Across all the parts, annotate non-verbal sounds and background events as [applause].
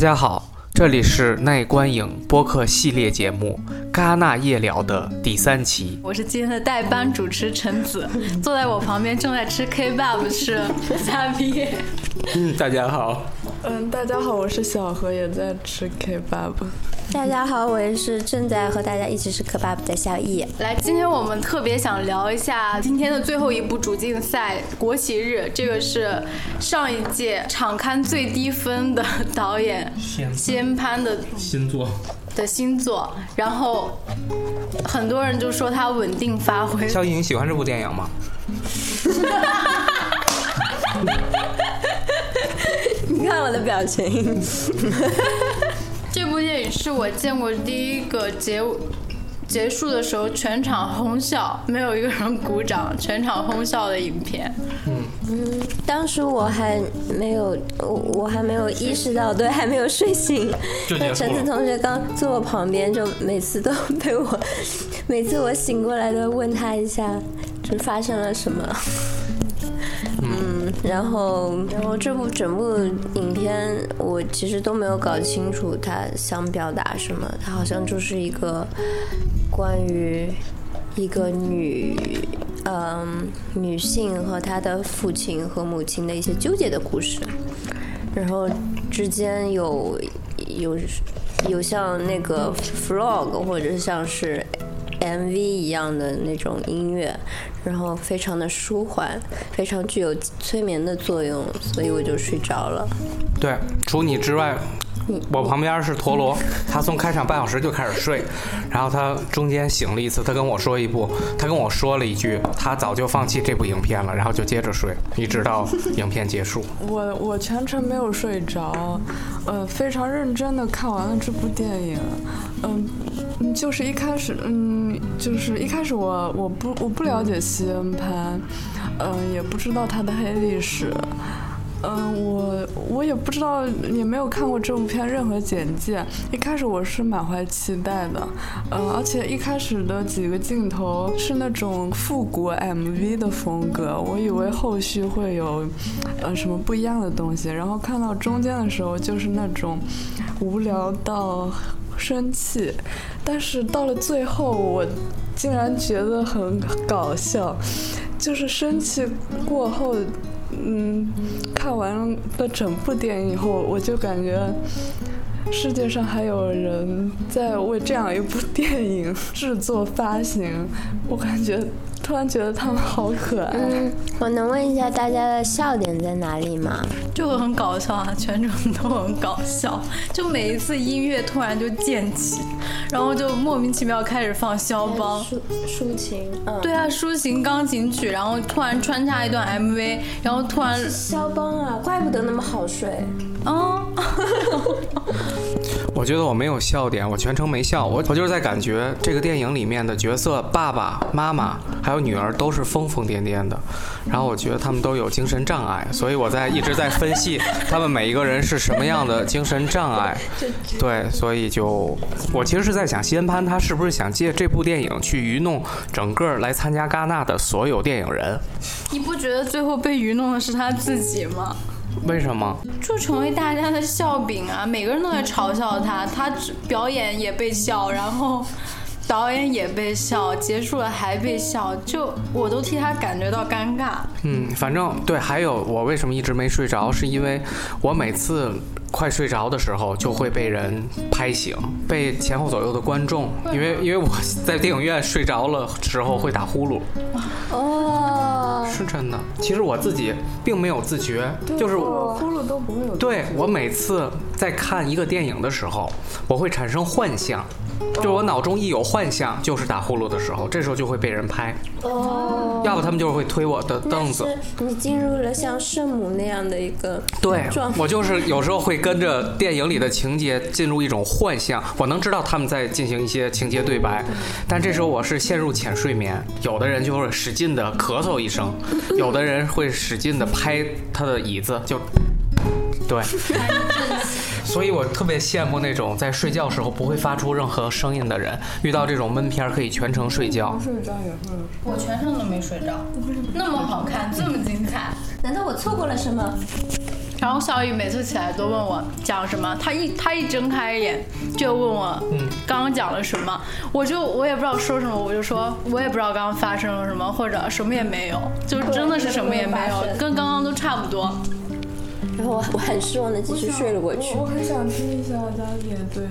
大家好，这里是耐观影播客系列节目《戛纳夜聊》的第三期。我是今天的代班主持陈子，坐在我旁边正在吃 Kebab 是嘉宾。嗯，大家好。嗯，大家好，我是小何，也在吃 Kebab。大家好，我也是正在和大家一起吃 Kebab 的小易。来，今天我们特别想聊一下今天的最后一部主竞赛《国旗日》，这个是上一届场刊最低分的导演先潘的新作的新作，然后很多人就说他稳定发挥。小易，你喜欢这部电影吗？[laughs] 你看我的表情。[laughs] 电影是我见过第一个结结束的时候全场哄笑，没有一个人鼓掌，全场哄笑的影片。嗯嗯，当时我还没有，我我还没有意识到，对，还没有睡醒。那陈子同学刚坐我旁边，就每次都被我，[laughs] 每次我醒过来都问他一下，就发生了什么。然后，然后这部整部影片我其实都没有搞清楚他想表达什么，他好像就是一个关于一个女，嗯，女性和她的父亲和母亲的一些纠结的故事，然后之间有有有像那个 frog 或者像是。MV 一样的那种音乐，然后非常的舒缓，非常具有催眠的作用，所以我就睡着了。对，除你之外，我旁边是陀螺，他从开场半小时就开始睡，然后他中间醒了一次，他跟我说一部，他跟我说了一句，他早就放弃这部影片了，然后就接着睡，一直到影片结束。我我全程没有睡着，呃，非常认真的看完了这部电影，嗯。嗯，就是一开始，嗯，就是一开始我我不我不了解西恩潘，嗯，也不知道他的黑历史，嗯，我我也不知道，也没有看过这部片任何简介。一开始我是满怀期待的，嗯，而且一开始的几个镜头是那种复古 MV 的风格，我以为后续会有，呃，什么不一样的东西。然后看到中间的时候，就是那种无聊到。生气，但是到了最后，我竟然觉得很搞笑。就是生气过后，嗯，看完了整部电影以后，我就感觉世界上还有人在为这样一部电影制作发行，我感觉。突然觉得他们好可爱。嗯，我能问一下大家的笑点在哪里吗？就很搞笑啊，全程都很搞笑。就每一次音乐突然就渐起，然后就莫名其妙开始放肖邦抒抒情。嗯，对啊，抒情钢琴曲，然后突然穿插一段 MV，然后突然肖邦啊，怪不得那么好睡。哦，[laughs] 我觉得我没有笑点，我全程没笑，我我就是在感觉这个电影里面的角色，爸爸妈妈还有女儿都是疯疯癫癫的，然后我觉得他们都有精神障碍，所以我在一直在分析他们每一个人是什么样的精神障碍。[laughs] 对，所以就我其实是在想，西恩潘他是不是想借这部电影去愚弄整个来参加戛纳的所有电影人？你不觉得最后被愚弄的是他自己吗？为什么？就成为大家的笑柄啊！每个人都在嘲笑他，他表演也被笑，然后导演也被笑，结束了还被笑，就我都替他感觉到尴尬。嗯，反正对，还有我为什么一直没睡着，是因为我每次快睡着的时候就会被人拍醒，被前后左右的观众，因为因为我在电影院睡着了时候会打呼噜。哦。是真的，其实我自己并没有自觉，就是我哭了都不会有。对我每次在看一个电影的时候，我会产生幻象，就是我脑中一有幻象，就是打呼噜的时候，这时候就会被人拍。哦。要不他们就会推我的凳子。你进入了像圣母那样的一个对，我就是有时候会跟着电影里的情节进入一种幻象，我能知道他们在进行一些情节对白，但这时候我是陷入浅睡眠。有的人就会使劲的咳嗽一声。[laughs] 有的人会使劲的拍他的椅子，就对，[laughs] 所以我特别羡慕那种在睡觉时候不会发出任何声音的人。遇到这种闷片可以全程睡觉。睡着也会。我全程都没睡着，那么好看，这么精彩，难道我错过了什么？然后小雨每次起来都问我讲什么，他一他一睁开眼就问我，嗯，刚刚讲了什么，我就我也不知道说什么，我就说我也不知道刚刚发生了什么，或者什么也没有，就真的是什么也没有，跟刚刚都差不多。然后我我很失望的继续睡了过去我。我很想听一下佳姐对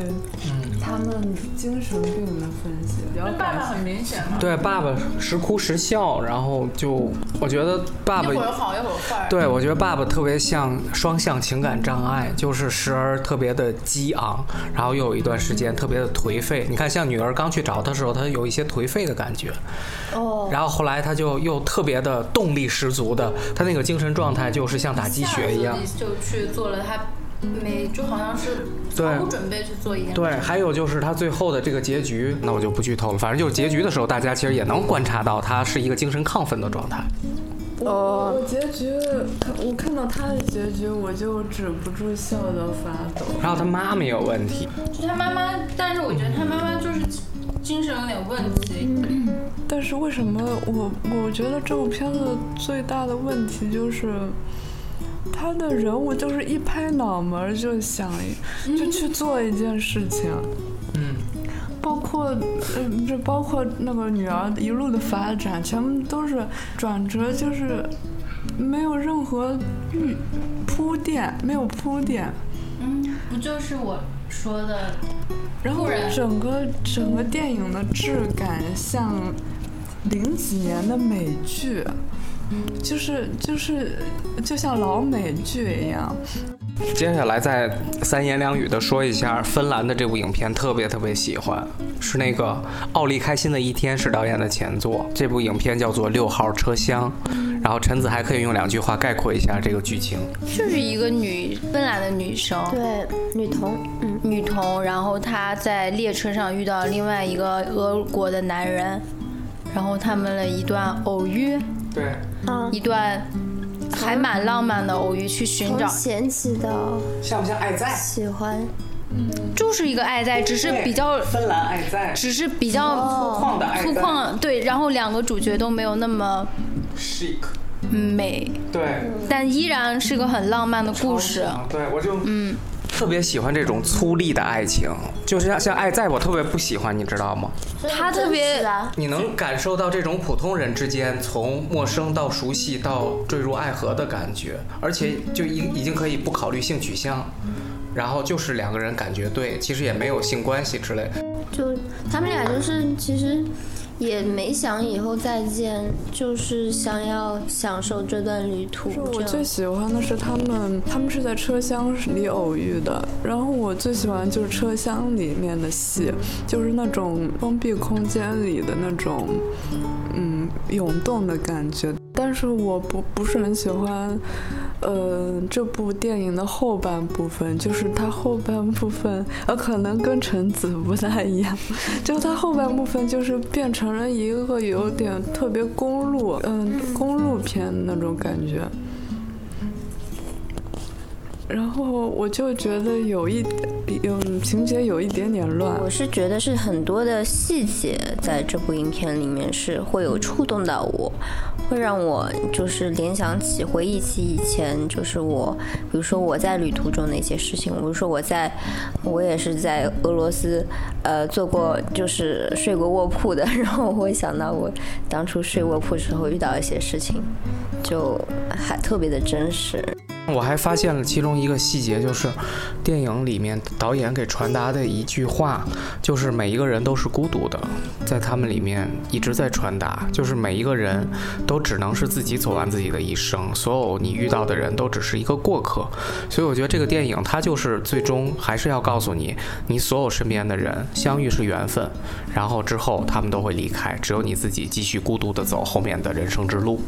他们精神病的分析，比较爸爸很。明显嘛，对，爸爸时哭时笑，然后就我觉得爸爸好一会儿坏。对，我觉得爸爸特别像双向情感障碍，就是时而特别的激昂，然后又有一段时间特别的颓废。你看，像女儿刚去找他的时候，他有一些颓废的感觉，哦，然后后来他就又特别的动力十足的，他那个精神状态就是像打鸡血一样。就去做了他每就好像是对毫无准备去做一件对，还有就是他最后的这个结局，那我就不剧透了。反正就是结局的时候，大家其实也能观察到他是一个精神亢奋的状态。我我结局我看到他的结局，我就止不住笑到发抖。然后他妈妈也有问题，就他妈妈，但是我觉得他妈妈就是精神有点问题。但是为什么我我觉得这部片子最大的问题就是，他的人物就是一拍脑门儿就想一就去做一件事情，嗯，包括嗯这包括那个女儿一路的发展，全部都是转折，就是没有任何预铺垫，没有铺垫。嗯，不就是我说的？然后整个整个电影的质感像零几年的美剧，就是就是就像老美剧一样。接下来再三言两语的说一下芬兰的这部影片，特别特别喜欢，是那个奥利开心的一天是导演的前作，这部影片叫做《六号车厢》，然后陈子还可以用两句话概括一下这个剧情。就是一个女芬兰的女生，对，女童，嗯，女童，然后她在列车上遇到另外一个俄国的男人，然后他们的一段偶遇，对，啊，一段还蛮浪漫的偶遇，去寻找。从，嫌弃的。像不像爱在？喜欢，就是一个爱在，只是比较，芬兰爱在。只是比较粗犷的爱在。粗犷，对，然后两个主角都没有那么 chic，美，对，但依然是个很浪漫的故事。对我就嗯。特别喜欢这种粗粝的爱情，就是像像爱在，我特别不喜欢，你知道吗？他特别你能感受到这种普通人之间从陌生到熟悉到坠入爱河的感觉，而且就已已经可以不考虑性取向，然后就是两个人感觉对，其实也没有性关系之类。就他们俩就是其实也没想以后再见，就是想要享受这段旅途。我最喜欢的是他们，他们是在车厢里偶遇的。然后我最喜欢就是车厢里面的戏，就是那种封闭空间里的那种，嗯，涌动的感觉。但是我不不是很喜欢，呃，这部电影的后半部分，就是它后半部分，呃，可能跟橙子不太一样，就是它后半部分就是变成了一个有点特别公路，嗯，公路片那种感觉。然后我就觉得有一有情节有一点点乱我，是觉得是很多的细节在这部影片里面是会有触动到我，会让我就是联想起、回忆起以前就是我，比如说我在旅途中的一些事情，比如说我在，我也是在俄罗斯，呃，做过就是睡过卧铺的，然后我会想到我当初睡卧铺时候遇到一些事情，就还特别的真实。我还发现了其中一个细节，就是电影里面导演给传达的一句话，就是每一个人都是孤独的，在他们里面一直在传达，就是每一个人都只能是自己走完自己的一生，所有你遇到的人都只是一个过客。所以我觉得这个电影它就是最终还是要告诉你，你所有身边的人相遇是缘分，然后之后他们都会离开，只有你自己继续孤独的走后面的人生之路。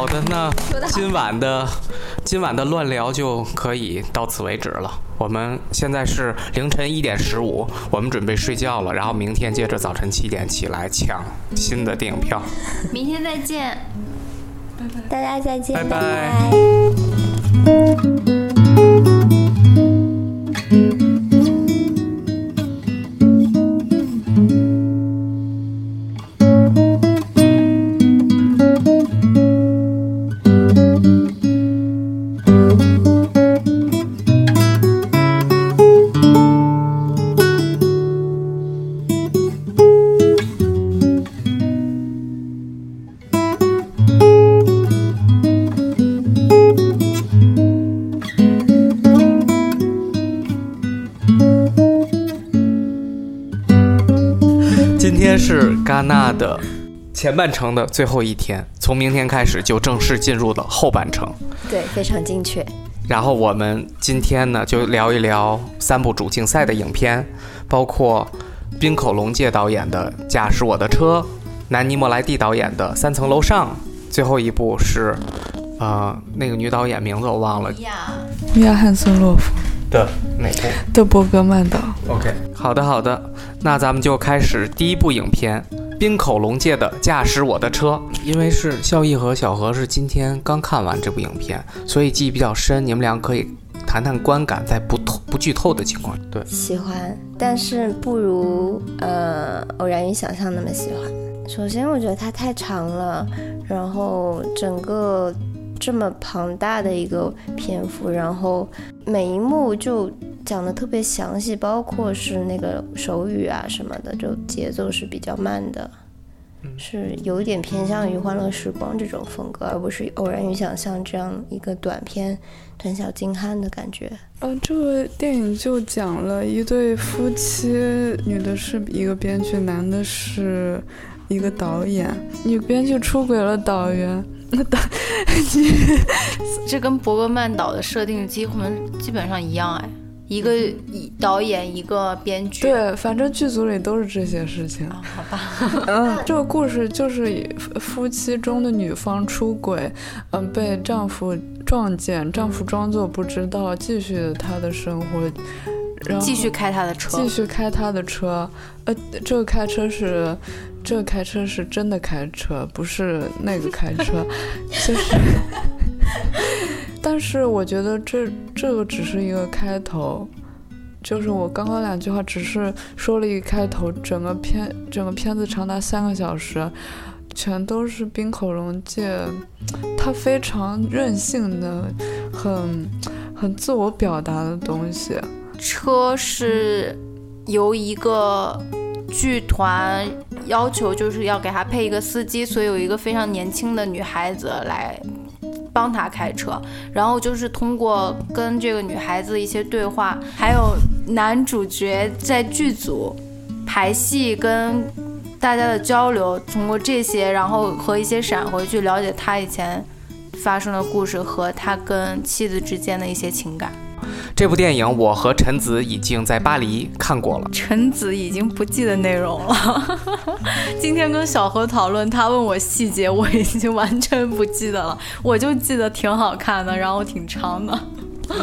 好的，那今晚的今晚的乱聊就可以到此为止了。我们现在是凌晨一点十五，我们准备睡觉了，然后明天接着早晨七点起来抢新的电影票。明天再见。拜拜大家再见，拜拜前半程的最后一天，从明天开始就正式进入了后半程。对，非常精确。然后我们今天呢，就聊一聊三部主竞赛的影片，包括滨口龙介导演的《驾驶我的车》，南尼莫莱蒂导演的《三层楼上》，最后一部是，呃，那个女导演名字我忘了米娅·汉森洛夫的哪部？的伯格曼岛。OK，好的好的，那咱们就开始第一部影片。滨口龙介的《驾驶我的车》，因为是孝义和小何是今天刚看完这部影片，所以记忆比较深。你们俩可以谈谈观感，在不透不剧透的情况。对，喜欢，但是不如呃偶然与想象那么喜欢。首先，我觉得它太长了，然后整个这么庞大的一个篇幅，然后每一幕就讲的特别详细，包括是那个手语啊什么的，就节奏是比较慢的，是有一点偏向于《欢乐时光》这种风格，而不是《偶然与想象》这样一个短片短小精悍的感觉。呃，这个电影就讲了一对夫妻，女的是一个编剧，男的是一个导演。女编剧出轨了导演，那导 [laughs] 这跟伯格曼岛的设定几乎基本上一样哎，一个一导演一个编剧。对，反正剧组里都是这些事情。啊，好吧。[laughs] 嗯，这个故事就是夫夫妻中的女方出轨，嗯，被丈夫撞见，丈夫装作不知道，继续她的生活，然后继续开他的车继。续开他的车。呃，这个开车是，这个开车是真的开车，不是那个开车，就是。但是我觉得这这个只是一个开头，就是我刚刚两句话只是说了一个开头，整个片整个片子长达三个小时，全都是冰口龙介，他非常任性的，很很自我表达的东西。车是由一个剧团要求，就是要给他配一个司机，所以有一个非常年轻的女孩子来帮他开车，然后就是通过跟这个女孩子一些对话，还有男主角在剧组排戏跟大家的交流，通过这些，然后和一些闪回去了解他以前发生的故事和他跟妻子之间的一些情感。这部电影我和陈子已经在巴黎看过了。陈子已经不记得内容了。[laughs] 今天跟小何讨论，他问我细节，我已经完全不记得了。我就记得挺好看的，然后挺长的。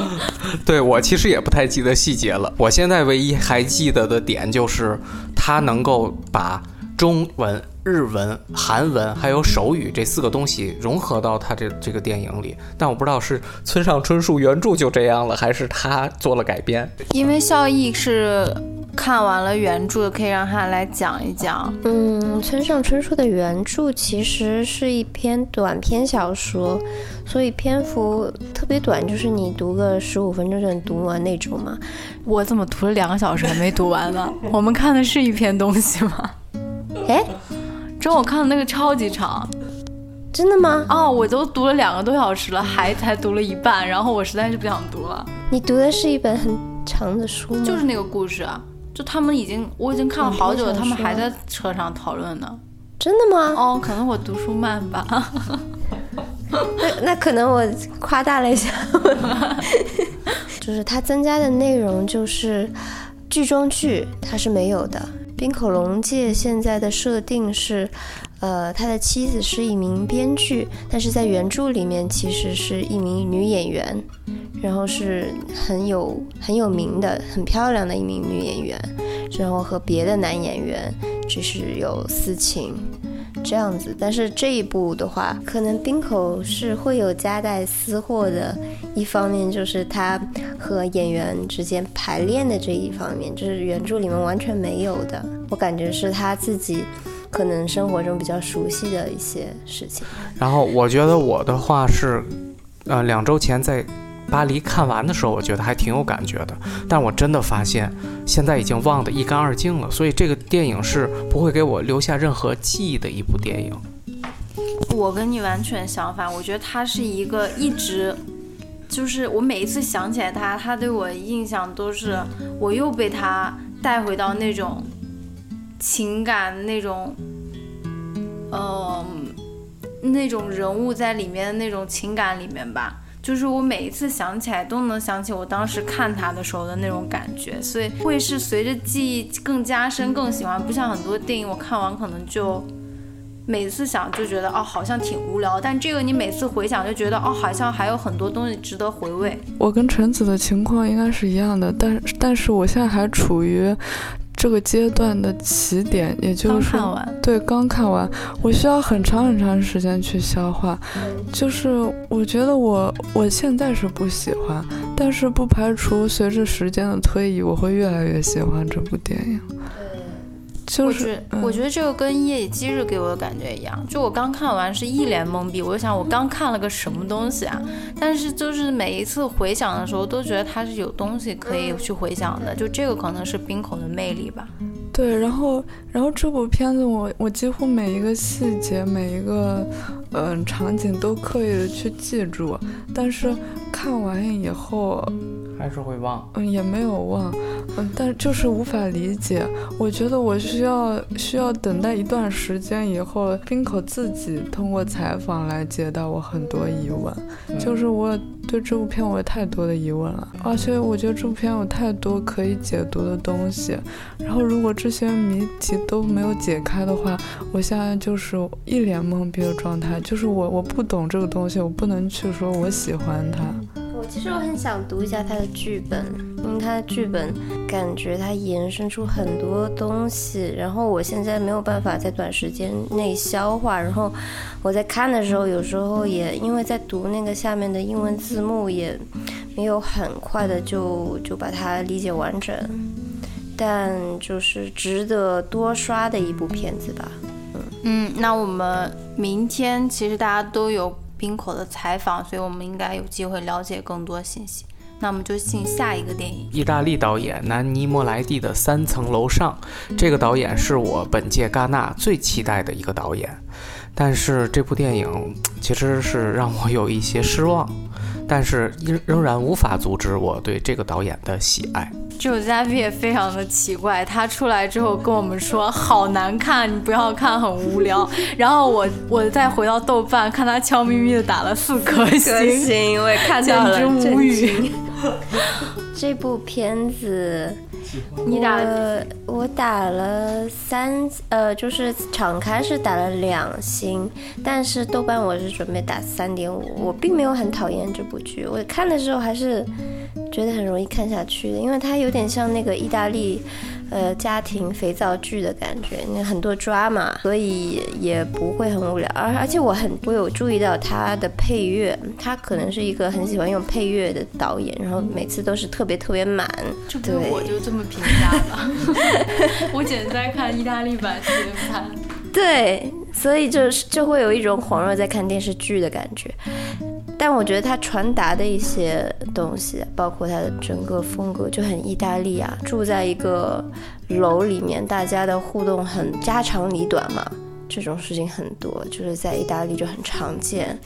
[laughs] 对我其实也不太记得细节了。我现在唯一还记得的点就是，他能够把中文、日文、韩文还有手语这四个东西融合到他这这个电影里。但我不知道是村上春树原著就这样了，还是他做了改编。因为孝义是看完了原著，可以让他来讲一讲。嗯，村上春树的原著其实是一篇短篇小说，所以篇幅特别短，就是你读个十五分钟就能读完那种嘛。我怎么读了两个小时还没读完呢？[laughs] 我们看的是一篇东西吗？哎，中午看的那个超级长真的吗？哦，我都读了两个多小时了，还才读了一半，然后我实在是不想读了。你读的是一本很长的书吗？就是那个故事啊，就他们已经我已经看了好久了，他们还在车上讨论呢。真的吗？哦，可能我读书慢吧。[laughs] 那那可能我夸大了一下，[laughs] 就是它增加的内容就是剧中剧它是没有的。冰口龙介现在的设定是，呃，他的妻子是一名编剧，但是在原著里面其实是一名女演员，然后是很有很有名的、很漂亮的一名女演员，然后和别的男演员只是有私情。这样子，但是这一部的话，可能滨口是会有夹带私货的。一方面就是他和演员之间排练的这一方面，就是原著里面完全没有的。我感觉是他自己可能生活中比较熟悉的一些事情。然后我觉得我的话是，呃，两周前在巴黎看完的时候，我觉得还挺有感觉的。但我真的发现，现在已经忘得一干二净了。所以这个电影是不会给我留下任何记忆的一部电影。我跟你完全相反，我觉得他是一个一直，就是我每一次想起来他，他对我印象都是我又被他带回到那种情感那种嗯、那种人物在里面的那种情感里面吧。就是我每一次想起来都能想起我当时看他的时候的那种感觉，所以会是随着记忆更加深、更喜欢。不像很多电影，我看完可能就每次想就觉得哦，好像挺无聊，但这个你每次回想就觉得哦，好像还有很多东西值得回味。我跟橙子的情况应该是一样的，但但是我现在还处于这个阶段的起点，也就是说，看完，对，刚看完，我需要很长很长时间去消化。就是我觉得我我现在是不喜欢，但是不排除随着时间的推移，我会越来越喜欢这部电影。就是我觉嗯我觉得这个跟《夜以继日》给我的感觉一样，就我刚看完是一脸懵逼，我就想我刚看了个什么东西啊？但是就是每一次回想的时候，都觉得它是有东西可以去回想的，就这个可能是冰口的魅力吧。对，然后然后这部片子我我几乎每一个细节每一个嗯、场景都刻意的去记住，但是看完以后还是会忘。嗯，也没有忘，嗯，但就是无法理解。我觉得我需要需要等待一段时间以后，冰口自己通过采访来解答我很多疑问。就是我对这部片我有太多的疑问了，而且我觉得这部片有太多可以解读的东西。然后如果这些谜题都没有解开的话，我现在就是一脸懵逼的状态，就是我我不懂这个东西，我不能去说我喜欢它。我其实我很想读一下他的剧本，因为他的剧本感觉它延伸出很多东西，然后我现在没有办法在短时间内消化，然后我在看的时候，有时候也因为在读那个下面的英文字幕，也没有很快的就就把它理解完整，但就是值得多刷的一部片子吧。嗯，那我们明天其实大家都有冰口的采访，所以我们应该有机会了解更多信息。那我们就进下一个电影。意大利导演南尼莫莱蒂的《三层楼上》，这个导演是我本届戛纳最期待的一个导演，但是这部电影其实是让我有一些失望，但是仍仍然无法阻止我对这个导演的喜爱。这首嘉宾也非常的奇怪，他出来之后跟我们说好难看，你不要看，很无聊。[laughs] 然后我我再回到豆瓣看他悄咪咪的打了四颗星，行，我也看简直无语。[laughs] 这部片子，你打我打了三，呃，就是敞开是打了两星，但是豆瓣我是准备打三点五。我并没有很讨厌这部剧，我看的时候还是觉得很容易看下去的，因为它有点像那个意大利。呃，家庭肥皂剧的感觉，那很多 drama，所以也不会很无聊。而而且我很我有注意到他的配乐，他可能是一个很喜欢用配乐的导演，然后每次都是特别特别满。这不是对我就这么评价了，[laughs] 我简直在看意大利版《。对，所以就是就会有一种恍若在看电视剧的感觉。但我觉得他传达的一些东西，包括他的整个风格就很意大利啊，住在一个楼里面，大家的互动很家长里短嘛，这种事情很多，就是在意大利就很常见。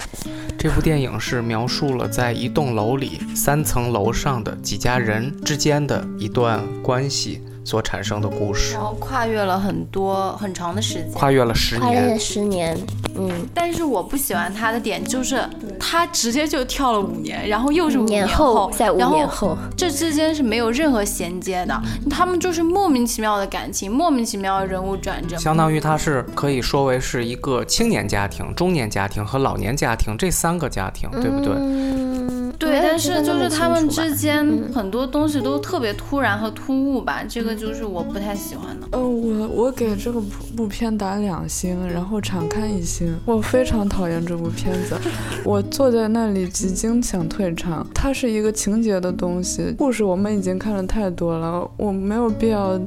这部电影是描述了在一栋楼里三层楼上的几家人之间的一段关系所产生的故事然，后跨越了很多很长的时间。跨越了十跨越了年。十年，嗯，但是我不喜欢他的点就是他直接就跳了五年，然后又是五五年后，在五然后年后，这之间是没有任何衔接的，他们就是莫名其妙的感情，莫名其妙的人物转折。相当于他是可以说为是一个青年家庭、中年家庭和老年家庭这三个家庭，对不对？嗯，对，但是就是他们之之间很多东西都特别突然和突兀吧，这个就是我不太喜欢的。呃，我我给这个部部片打两星，然后场刊一星。我非常讨厌这部片子，我坐在那里几经想退场。它是一个情节的东西，故事我们已经看了太多了，我没有必要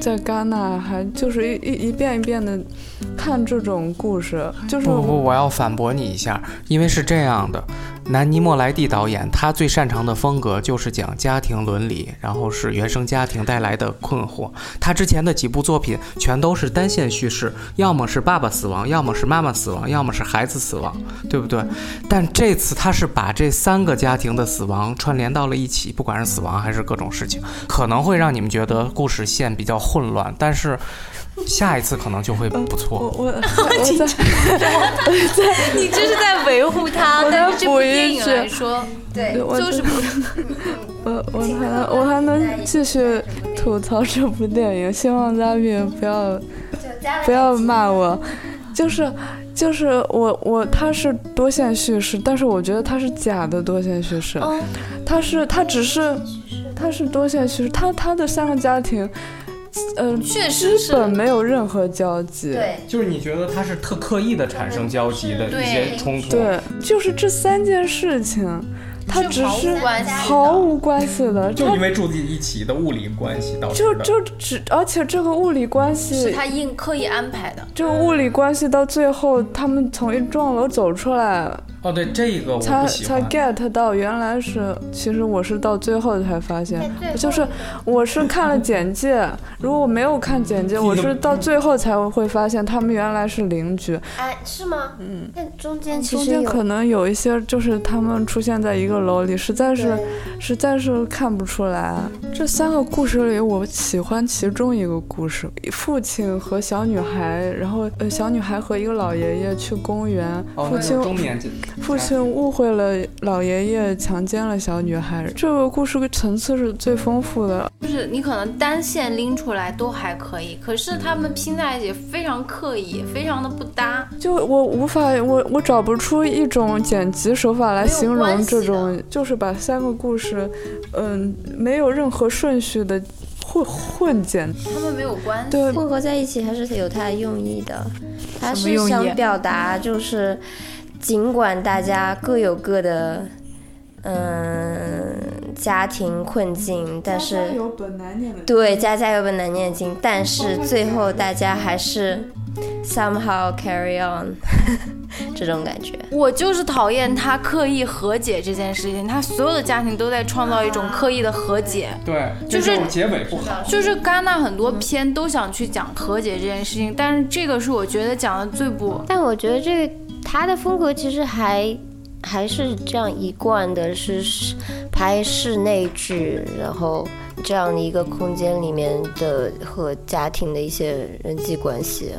在戛纳还就是一一一遍一遍的看这种故事，就是不不不，我要反驳你一下，因为是这样的，南尼莫莱蒂导演，他最擅长的风格就是讲家庭伦理，然后是原生家庭带来的困惑。他之前的几部作品全都是单线叙事，要么是爸爸死亡，要么是妈妈死亡，要么是孩子死亡，对不对？但这次他是把这三个家庭的死亡串联到了一起，不管是死亡还是各种事情，可能会让你们觉得故事线比较混乱，但是下一次可能就会不错。我 [laughs] 我在 [laughs] 你这是在维护他，我但是这部再补一电影句来说，对我就是不 [laughs] 我我还能我还能继续吐槽这部电影，希望嘉宾不要不要骂我，就是就是我我他是多线叙事，但是我觉得他是假的多线叙事，嗯它是他只是他是多线叙事，他他的三个家庭，呃，确实是本没有任何交集，对，就是你觉得他是特刻意的产生交集的对一些冲突，对，就是这三件事情，它只是毫无关系的，就因为住在一起的物理关系导致就的。就只，而且这个物理关系是，他硬刻意安排的。这个物理关系到最后，他们从一幢楼走出来，哦，对这个我才才 get 到原来是，其实我是到最后才发现，就是我是看了简介，如果我没有看简介，我是到最后才会发现他们原来是邻居，哎，是吗？嗯，但中间其实中间实可能有一些就是他们出现在一个楼里，实在是实在是看不出来。这三个故事里，我喜欢其中一个故事，父亲和小女孩，然后呃小女孩和一个老爷爷去公园，哦，父亲中年级父亲误会了老爷爷强奸了小女孩。这个故事的层次是最丰富的，就是你可能单线拎出来都还可以，可是他们拼在一起非常刻意，非常的不搭。就我无法，我我找不出一种剪辑手法来形容这种，就是把三个故事，嗯，没有任何顺序的混混剪。他们没有关系。对，混合在一起还是有它的用意的，它是想表达就是，尽管大家各有各的，嗯，家庭困境，但是有本难念的对家家有本难念的经，但是最后大家还是 somehow carry on [laughs] 这种感觉。我就是讨厌他刻意和解这件事情，他所有的家庭都在创造一种刻意的和解。对，就是结尾不好。就是戛纳很多片都想去讲和解这件事情，但是这个是我觉得讲的最不但我觉得这个他的风格其实还还是这样一贯的，是是拍室内剧，然后这样的一个空间里面的和家庭的一些人际关系，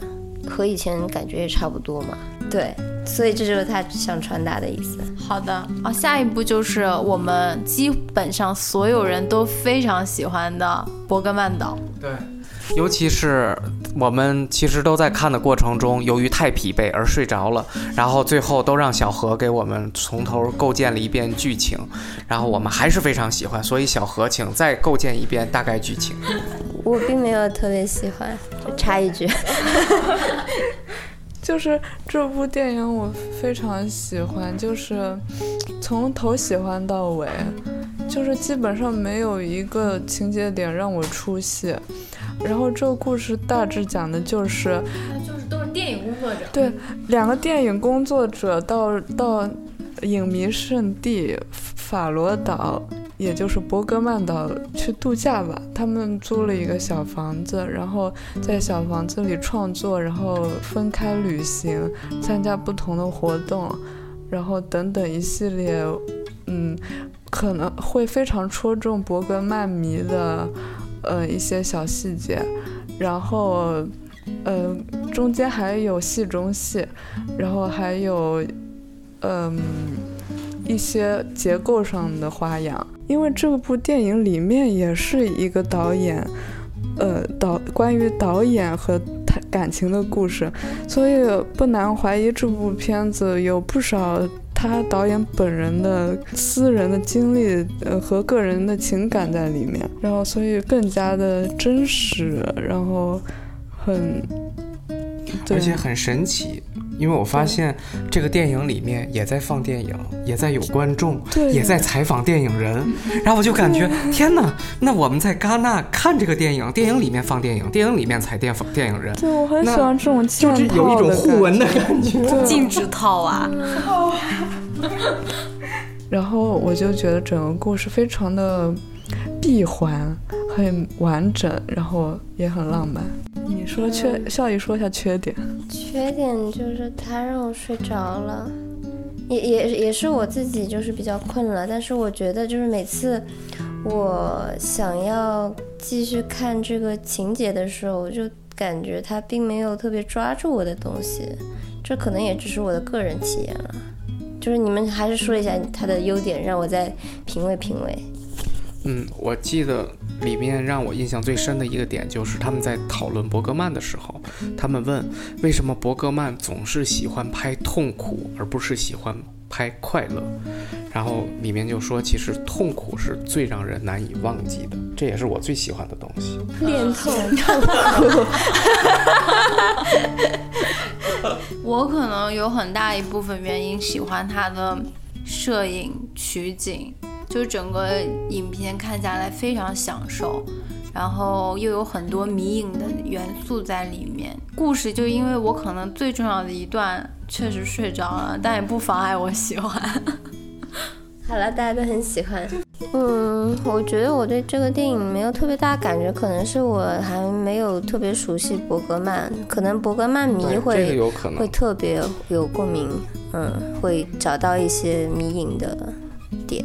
和以前感觉也差不多嘛。对，所以这就是他想传达的意思。好的啊。下一步就是我们基本上所有人都非常喜欢的伯格曼岛。对，尤其是我们其实都在看的过程中，由于太疲惫而睡着了，然后最后都让小何给我们从头构建了一遍剧情，然后我们还是非常喜欢，所以小何请再构建一遍大概剧情。我并没有特别喜欢，就插一句，就是这部电影我非常喜欢，就是从头喜欢到尾，就是基本上没有一个情节点让我出戏。然后这个故事大致讲的就是，就是都是电影工作者。对两个电影工作者到到影迷圣地法罗岛，也就是伯格曼岛去度假吧。他们租了一个小房子，然后在小房子里创作，然后分开旅行，参加不同的活动，然后等等一系列，嗯，可能会非常戳中伯格曼迷的，呃，一些小细节，然后。呃，中间还有戏中戏，然后还有，嗯、一些结构上的花样。因为这部电影里面也是一个导演，呃，导关于导演和他感情的故事，所以不难怀疑这部片子有不少他导演本人的私人的经历，呃和个人的情感在里面，然后所以更加的真实，然后很，而且很神奇，因为我发现这个电影里面也在放电影，也在有观众，对也在采访电影人，然后我就感觉天哪，那我们在戛纳看这个电影，电影里面放电影，电影里面采电电影人，对我很喜欢这种就是有一种互文的感觉。[laughs] 禁止套啊！[laughs] 然后我就觉得整个故事非常的闭环，很完整，然后也很浪漫。你说缺，笑姨说一下缺点。缺点就是他让我睡着了，也也也是我自己就是比较困了。但是我觉得就是每次我想要继续看这个情节的时候，我就感觉他并没有特别抓住我的东西。这可能也只是我的个人体验了。就是你们还是说一下他的优点，让我再品味品味。嗯，我记得里面让我印象最深的一个点就是他们在讨论伯格曼的时候，他们问为什么伯格曼总是喜欢拍痛苦，而不是喜欢拍快乐。然后里面就说，其实痛苦是最让人难以忘记的，这也是我最喜欢的东西。恋痛痛苦。[laughs] 我可能有很大一部分原因喜欢他的摄影取景，就是整个影片看下来非常享受，然后又有很多迷影的元素在里面。故事就因为我可能最重要的一段确实睡着了，但也不妨碍我喜欢。[laughs] 好了，大家都很喜欢。嗯，我觉得我对这个电影没有特别大感觉，可能是我还没有特别熟悉伯格曼，可能伯格曼迷会会特别有共鸣，嗯，会找到一些迷影的点。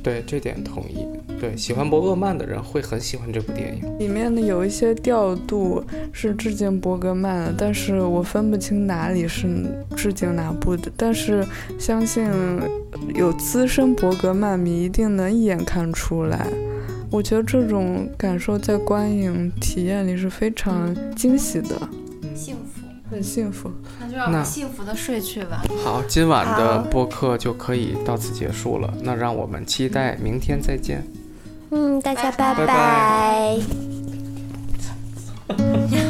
嗯，对，这点同意。对，喜欢伯格曼的人会很喜欢这部电影。里面的有一些调度是致敬伯格曼的，但是我分不清哪里是致敬哪部的。但是相信有资深伯格曼迷一定能一眼看出来。我觉得这种感受在观影体验里是非常惊喜的，幸福，很幸福。那就让我们幸福的睡去吧。好，今晚的播客就可以到此结束了。那让我们期待明天再见。嗯，大家拜拜。[laughs]